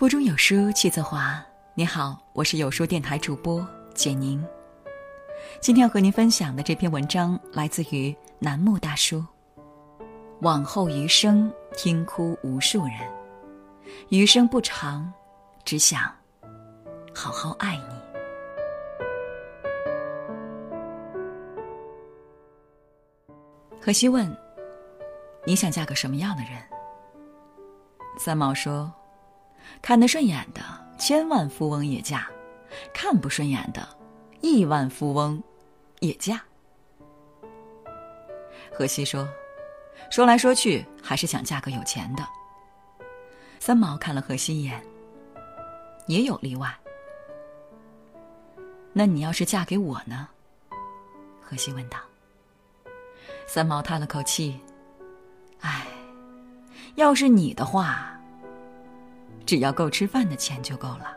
腹中有书气自华。你好，我是有书电台主播简宁。今天要和您分享的这篇文章来自于楠木大叔。往后余生，听哭无数人。余生不长，只想好好爱你。荷西问：“你想嫁个什么样的人？”三毛说。看得顺眼的千万富翁也嫁，看不顺眼的亿万富翁也嫁。荷西说：“说来说去，还是想嫁个有钱的。”三毛看了荷西一眼，也有例外。那你要是嫁给我呢？荷西问道。三毛叹了口气：“唉，要是你的话。”只要够吃饭的钱就够了。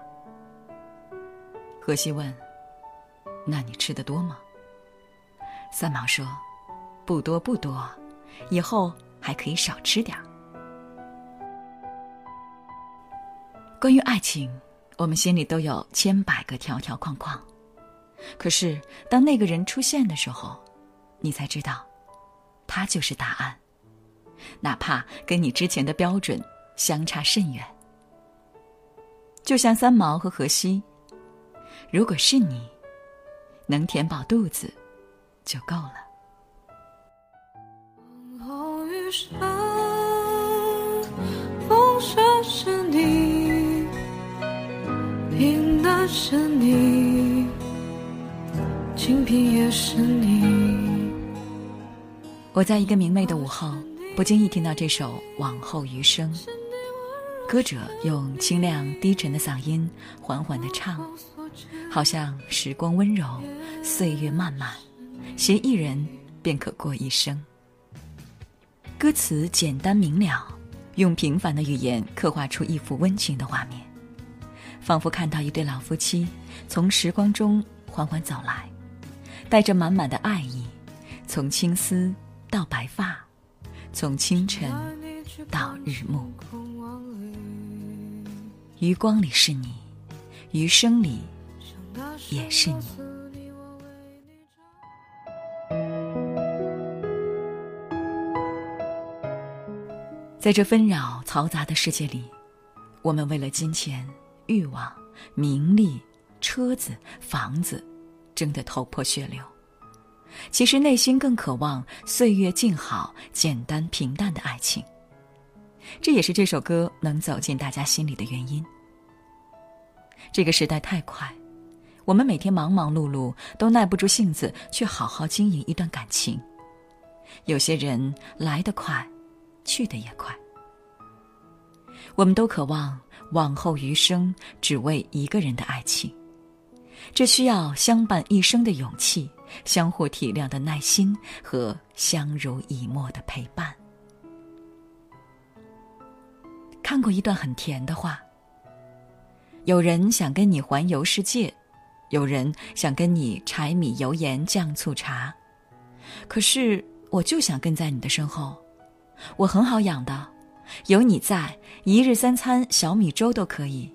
荷西问：“那你吃的多吗？”三毛说：“不多不多，以后还可以少吃点儿。”关于爱情，我们心里都有千百个条条框框，可是当那个人出现的时候，你才知道，他就是答案，哪怕跟你之前的标准相差甚远。就像三毛和荷西，如果是你，能填饱肚子就够了。往后余生，风雪是你，平淡是你，清贫也是你。我在一个明媚的午后，不经意听到这首《往后余生》。歌者用清亮低沉的嗓音缓缓地唱，好像时光温柔，岁月漫漫，携一人便可过一生。歌词简单明了，用平凡的语言刻画出一幅温情的画面，仿佛看到一对老夫妻从时光中缓缓走来，带着满满的爱意，从青丝到白发，从清晨到日暮。余光里是你，余生里也是你。在这纷扰嘈杂的世界里，我们为了金钱、欲望、名利、车子、房子，争得头破血流。其实内心更渴望岁月静好、简单平淡的爱情。这也是这首歌能走进大家心里的原因。这个时代太快，我们每天忙忙碌碌，都耐不住性子去好好经营一段感情。有些人来得快，去得也快。我们都渴望往后余生只为一个人的爱情，这需要相伴一生的勇气，相互体谅的耐心和相濡以沫的陪伴。看过一段很甜的话。有人想跟你环游世界，有人想跟你柴米油盐酱醋茶，可是我就想跟在你的身后。我很好养的，有你在，一日三餐小米粥都可以。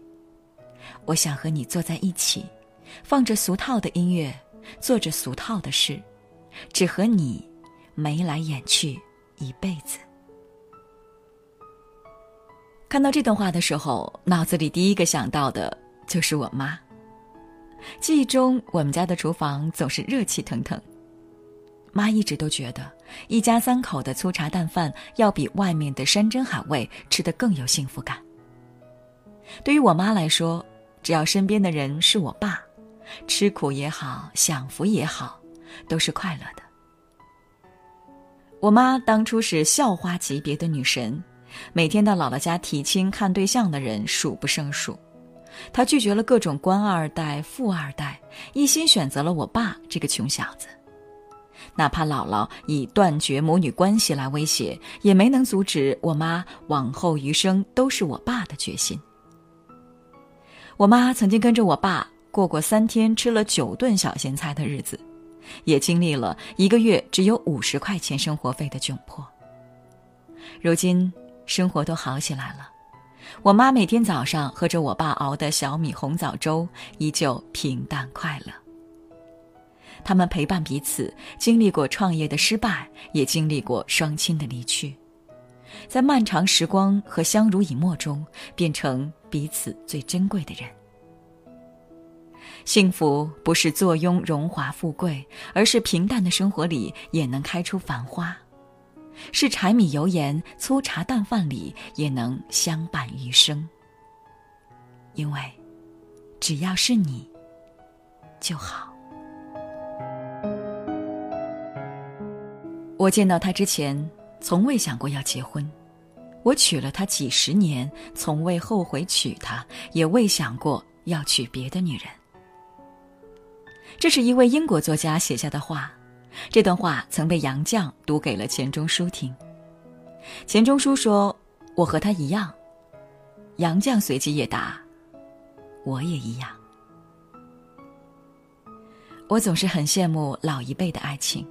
我想和你坐在一起，放着俗套的音乐，做着俗套的事，只和你眉来眼去一辈子。看到这段话的时候，脑子里第一个想到的就是我妈。记忆中，我们家的厨房总是热气腾腾。妈一直都觉得，一家三口的粗茶淡饭要比外面的山珍海味吃得更有幸福感。对于我妈来说，只要身边的人是我爸，吃苦也好，享福也好，都是快乐的。我妈当初是校花级别的女神。每天到姥姥家提亲看对象的人数不胜数，她拒绝了各种官二代、富二代，一心选择了我爸这个穷小子。哪怕姥姥以断绝母女关系来威胁，也没能阻止我妈往后余生都是我爸的决心。我妈曾经跟着我爸过过三天吃了九顿小咸菜的日子，也经历了一个月只有五十块钱生活费的窘迫。如今。生活都好起来了，我妈每天早上喝着我爸熬的小米红枣粥，依旧平淡快乐。他们陪伴彼此，经历过创业的失败，也经历过双亲的离去，在漫长时光和相濡以沫中，变成彼此最珍贵的人。幸福不是坐拥荣华富贵，而是平淡的生活里也能开出繁花；是柴米油盐、粗茶淡饭里也能相伴余生。因为，只要是你，就好。我见到他之前，从未想过要结婚；我娶了她几十年，从未后悔娶她，也未想过要娶别的女人。这是一位英国作家写下的话，这段话曾被杨绛读给了钱钟书听。钱钟书说：“我和他一样。”杨绛随即也答：“我也一样。”我总是很羡慕老一辈的爱情。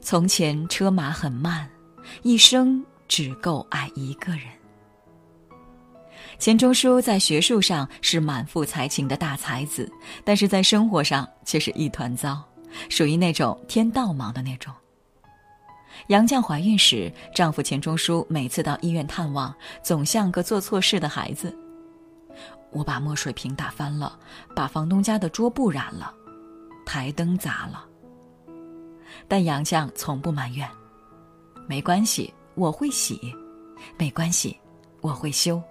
从前车马很慢，一生只够爱一个人。钱钟书在学术上是满腹才情的大才子，但是在生活上却是一团糟，属于那种天道忙的那种。杨绛怀孕时，丈夫钱钟书每次到医院探望，总像个做错事的孩子。我把墨水瓶打翻了，把房东家的桌布染了，台灯砸了。但杨绛从不埋怨，没关系，我会洗，没关系，我会修。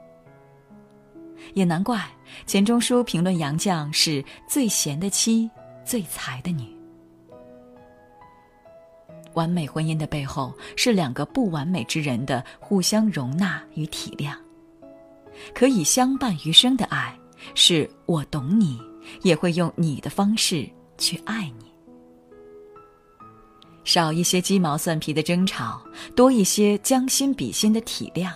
也难怪钱钟书评论杨绛是最贤的妻，最才的女。完美婚姻的背后是两个不完美之人的互相容纳与体谅，可以相伴余生的爱，是我懂你，也会用你的方式去爱你。少一些鸡毛蒜皮的争吵，多一些将心比心的体谅。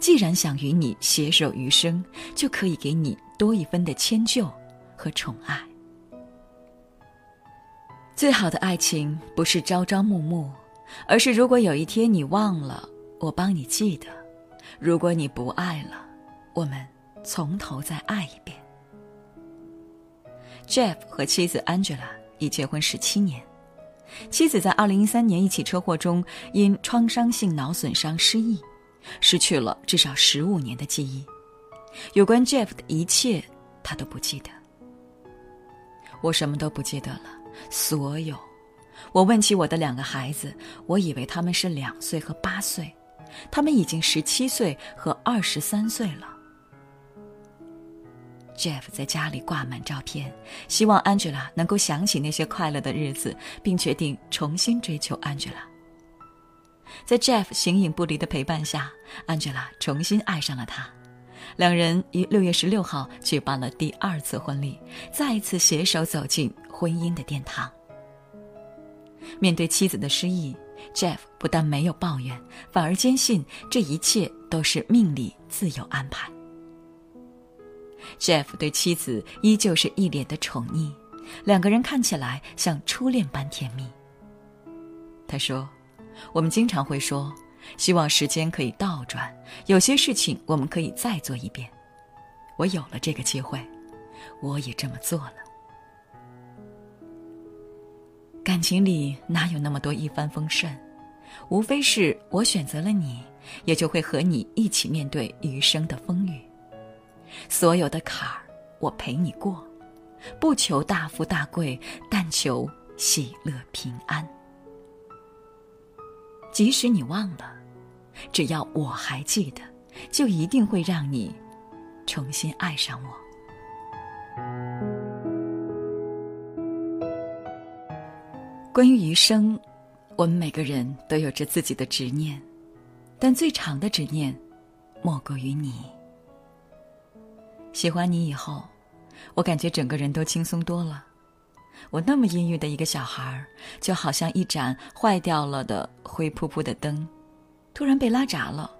既然想与你携手余生，就可以给你多一分的迁就和宠爱。最好的爱情不是朝朝暮暮，而是如果有一天你忘了，我帮你记得；如果你不爱了，我们从头再爱一遍。Jeff 和妻子 Angela 已结婚十七年。妻子在二零一三年一起车祸中因创伤性脑损伤失忆，失去了至少十五年的记忆。有关 Jeff 的一切，他都不记得。我什么都不记得了，所有。我问起我的两个孩子，我以为他们是两岁和八岁，他们已经十七岁和二十三岁了。Jeff 在家里挂满照片，希望 Angela 能够想起那些快乐的日子，并决定重新追求 Angela。在 Jeff 形影不离的陪伴下，Angela 重新爱上了他。两人于六月十六号举办了第二次婚礼，再一次携手走进婚姻的殿堂。面对妻子的失忆，Jeff 不但没有抱怨，反而坚信这一切都是命里自有安排。Jeff 对妻子依旧是一脸的宠溺，两个人看起来像初恋般甜蜜。他说：“我们经常会说，希望时间可以倒转，有些事情我们可以再做一遍。我有了这个机会，我也这么做了。感情里哪有那么多一帆风顺？无非是我选择了你，也就会和你一起面对余生的风雨。”所有的坎儿，我陪你过，不求大富大贵，但求喜乐平安。即使你忘了，只要我还记得，就一定会让你重新爱上我。关于余生，我们每个人都有着自己的执念，但最长的执念，莫过于你。喜欢你以后，我感觉整个人都轻松多了。我那么阴郁的一个小孩儿，就好像一盏坏掉了的灰扑扑的灯，突然被拉闸了，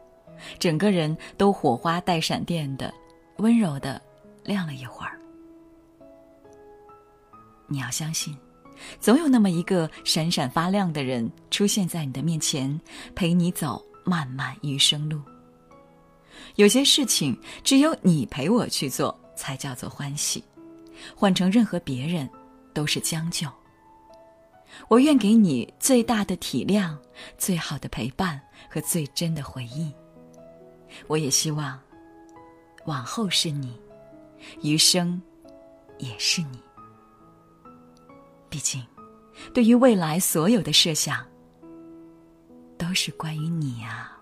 整个人都火花带闪电的，温柔的亮了一会儿。你要相信，总有那么一个闪闪发亮的人出现在你的面前，陪你走漫漫余生路。有些事情只有你陪我去做，才叫做欢喜。换成任何别人，都是将就。我愿给你最大的体谅、最好的陪伴和最真的回忆。我也希望，往后是你，余生也是你。毕竟，对于未来所有的设想，都是关于你啊。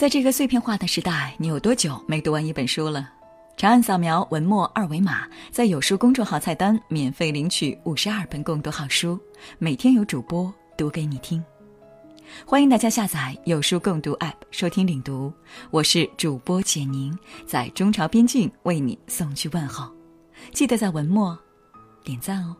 在这个碎片化的时代，你有多久没读完一本书了？长按扫描文末二维码，在有书公众号菜单免费领取五十二本共读好书，每天有主播读给你听。欢迎大家下载有书共读 App 收听领读，我是主播简宁，在中朝边境为你送去问候，记得在文末点赞哦。